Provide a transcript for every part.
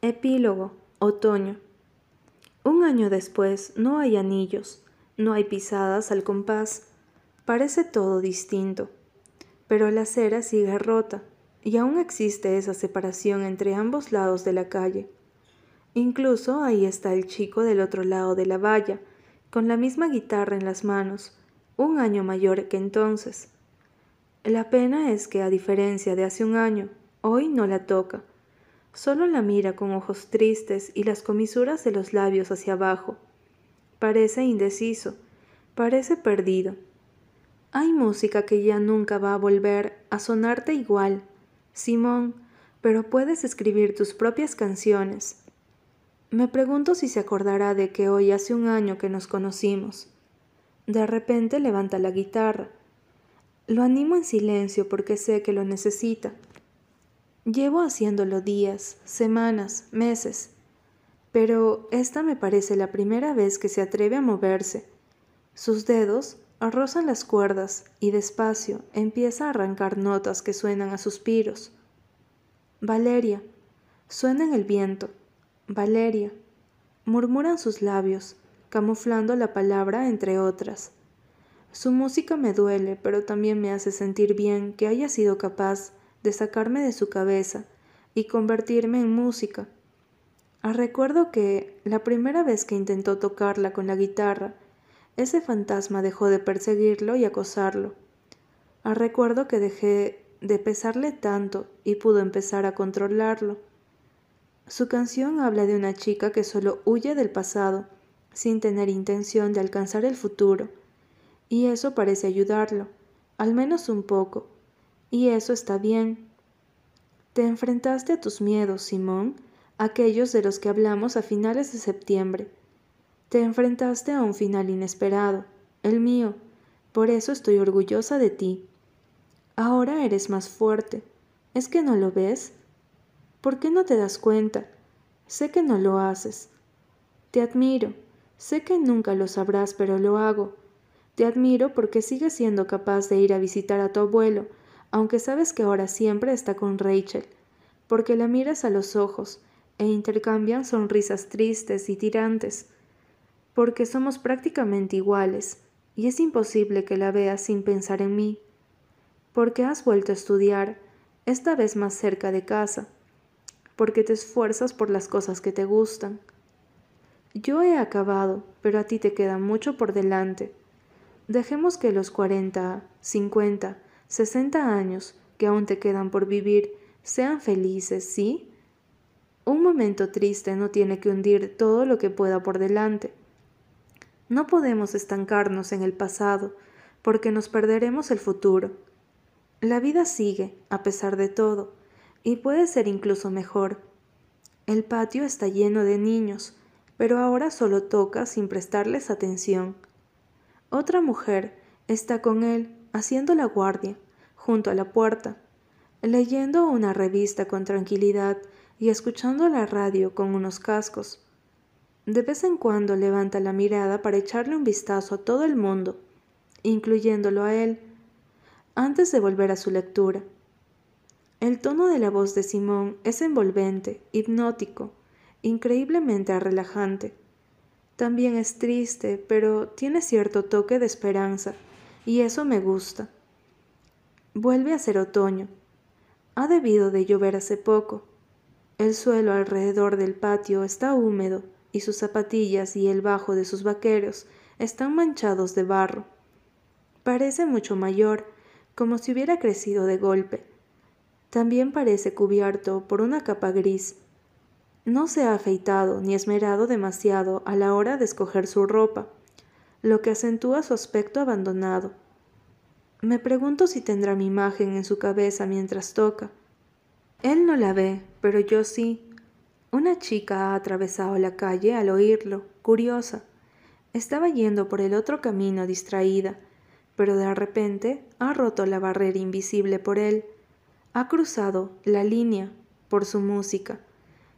Epílogo, otoño. Un año después no hay anillos, no hay pisadas al compás, parece todo distinto, pero la acera sigue rota y aún existe esa separación entre ambos lados de la calle. Incluso ahí está el chico del otro lado de la valla, con la misma guitarra en las manos, un año mayor que entonces. La pena es que, a diferencia de hace un año, hoy no la toca Solo la mira con ojos tristes y las comisuras de los labios hacia abajo. Parece indeciso, parece perdido. Hay música que ya nunca va a volver a sonarte igual, Simón, pero puedes escribir tus propias canciones. Me pregunto si se acordará de que hoy hace un año que nos conocimos. De repente levanta la guitarra. Lo animo en silencio porque sé que lo necesita. Llevo haciéndolo días, semanas, meses, pero esta me parece la primera vez que se atreve a moverse. Sus dedos rozan las cuerdas y despacio empieza a arrancar notas que suenan a suspiros. Valeria, suena en el viento. Valeria, murmuran sus labios, camuflando la palabra entre otras. Su música me duele, pero también me hace sentir bien que haya sido capaz de sacarme de su cabeza y convertirme en música. Ah, recuerdo que la primera vez que intentó tocarla con la guitarra, ese fantasma dejó de perseguirlo y acosarlo. Ah, recuerdo que dejé de pesarle tanto y pudo empezar a controlarlo. Su canción habla de una chica que solo huye del pasado, sin tener intención de alcanzar el futuro, y eso parece ayudarlo, al menos un poco, y eso está bien. Te enfrentaste a tus miedos, Simón, aquellos de los que hablamos a finales de septiembre. Te enfrentaste a un final inesperado, el mío, por eso estoy orgullosa de ti. Ahora eres más fuerte. ¿Es que no lo ves? ¿Por qué no te das cuenta? Sé que no lo haces. Te admiro. Sé que nunca lo sabrás, pero lo hago. Te admiro porque sigues siendo capaz de ir a visitar a tu abuelo aunque sabes que ahora siempre está con Rachel, porque la miras a los ojos e intercambian sonrisas tristes y tirantes, porque somos prácticamente iguales y es imposible que la veas sin pensar en mí, porque has vuelto a estudiar, esta vez más cerca de casa, porque te esfuerzas por las cosas que te gustan. Yo he acabado, pero a ti te queda mucho por delante. Dejemos que los cuarenta, cincuenta, 60 años que aún te quedan por vivir sean felices, ¿sí? Un momento triste no tiene que hundir todo lo que pueda por delante. No podemos estancarnos en el pasado, porque nos perderemos el futuro. La vida sigue, a pesar de todo, y puede ser incluso mejor. El patio está lleno de niños, pero ahora solo toca sin prestarles atención. Otra mujer está con él haciendo la guardia, junto a la puerta, leyendo una revista con tranquilidad y escuchando la radio con unos cascos. De vez en cuando levanta la mirada para echarle un vistazo a todo el mundo, incluyéndolo a él, antes de volver a su lectura. El tono de la voz de Simón es envolvente, hipnótico, increíblemente relajante. También es triste, pero tiene cierto toque de esperanza, y eso me gusta. Vuelve a ser otoño. Ha debido de llover hace poco. El suelo alrededor del patio está húmedo y sus zapatillas y el bajo de sus vaqueros están manchados de barro. Parece mucho mayor, como si hubiera crecido de golpe. También parece cubierto por una capa gris. No se ha afeitado ni esmerado demasiado a la hora de escoger su ropa, lo que acentúa su aspecto abandonado. Me pregunto si tendrá mi imagen en su cabeza mientras toca. Él no la ve, pero yo sí. Una chica ha atravesado la calle al oírlo, curiosa. Estaba yendo por el otro camino distraída, pero de repente ha roto la barrera invisible por él. Ha cruzado la línea por su música.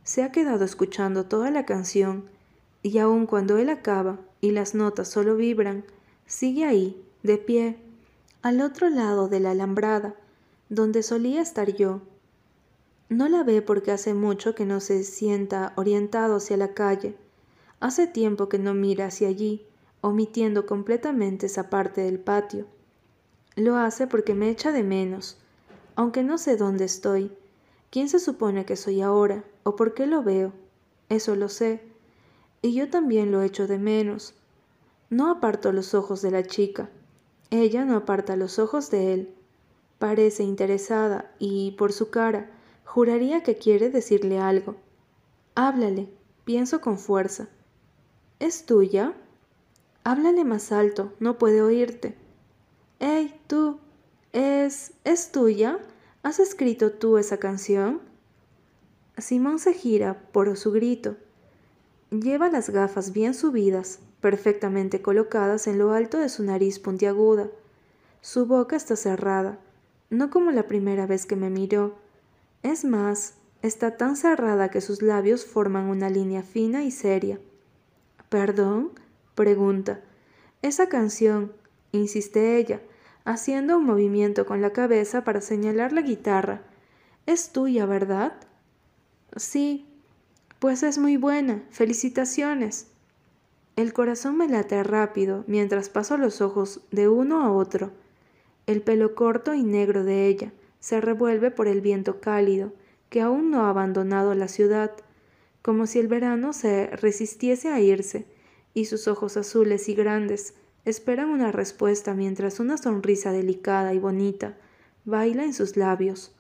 Se ha quedado escuchando toda la canción y aun cuando él acaba y las notas solo vibran, sigue ahí, de pie, al otro lado de la alambrada, donde solía estar yo. No la ve porque hace mucho que no se sienta orientado hacia la calle. Hace tiempo que no mira hacia allí, omitiendo completamente esa parte del patio. Lo hace porque me echa de menos, aunque no sé dónde estoy. ¿Quién se supone que soy ahora? ¿O por qué lo veo? Eso lo sé. Y yo también lo echo de menos. No aparto los ojos de la chica. Ella no aparta los ojos de él. Parece interesada y, por su cara, juraría que quiere decirle algo. Háblale, pienso con fuerza. ¿Es tuya? Háblale más alto, no puede oírte. ¡Ey, tú! ¿Es... es tuya? ¿Has escrito tú esa canción? Simón se gira por su grito. Lleva las gafas bien subidas, perfectamente colocadas en lo alto de su nariz puntiaguda. Su boca está cerrada, no como la primera vez que me miró. Es más, está tan cerrada que sus labios forman una línea fina y seria. ¿Perdón? pregunta. Esa canción, insiste ella, haciendo un movimiento con la cabeza para señalar la guitarra. Es tuya, ¿verdad? Sí. Pues es muy buena. Felicitaciones. El corazón me late rápido mientras paso los ojos de uno a otro. El pelo corto y negro de ella se revuelve por el viento cálido que aún no ha abandonado la ciudad, como si el verano se resistiese a irse, y sus ojos azules y grandes esperan una respuesta mientras una sonrisa delicada y bonita baila en sus labios.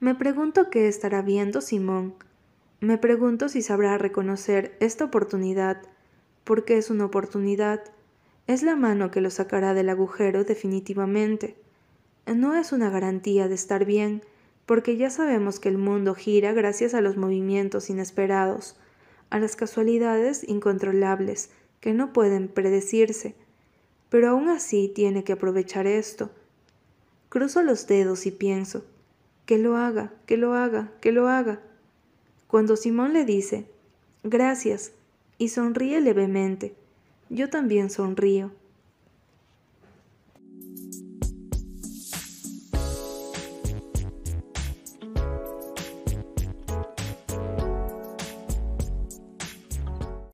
Me pregunto qué estará viendo Simón. Me pregunto si sabrá reconocer esta oportunidad, porque es una oportunidad. Es la mano que lo sacará del agujero definitivamente. No es una garantía de estar bien, porque ya sabemos que el mundo gira gracias a los movimientos inesperados, a las casualidades incontrolables que no pueden predecirse, pero aún así tiene que aprovechar esto. Cruzo los dedos y pienso, que lo haga, que lo haga, que lo haga. Cuando Simón le dice, gracias, y sonríe levemente, yo también sonrío.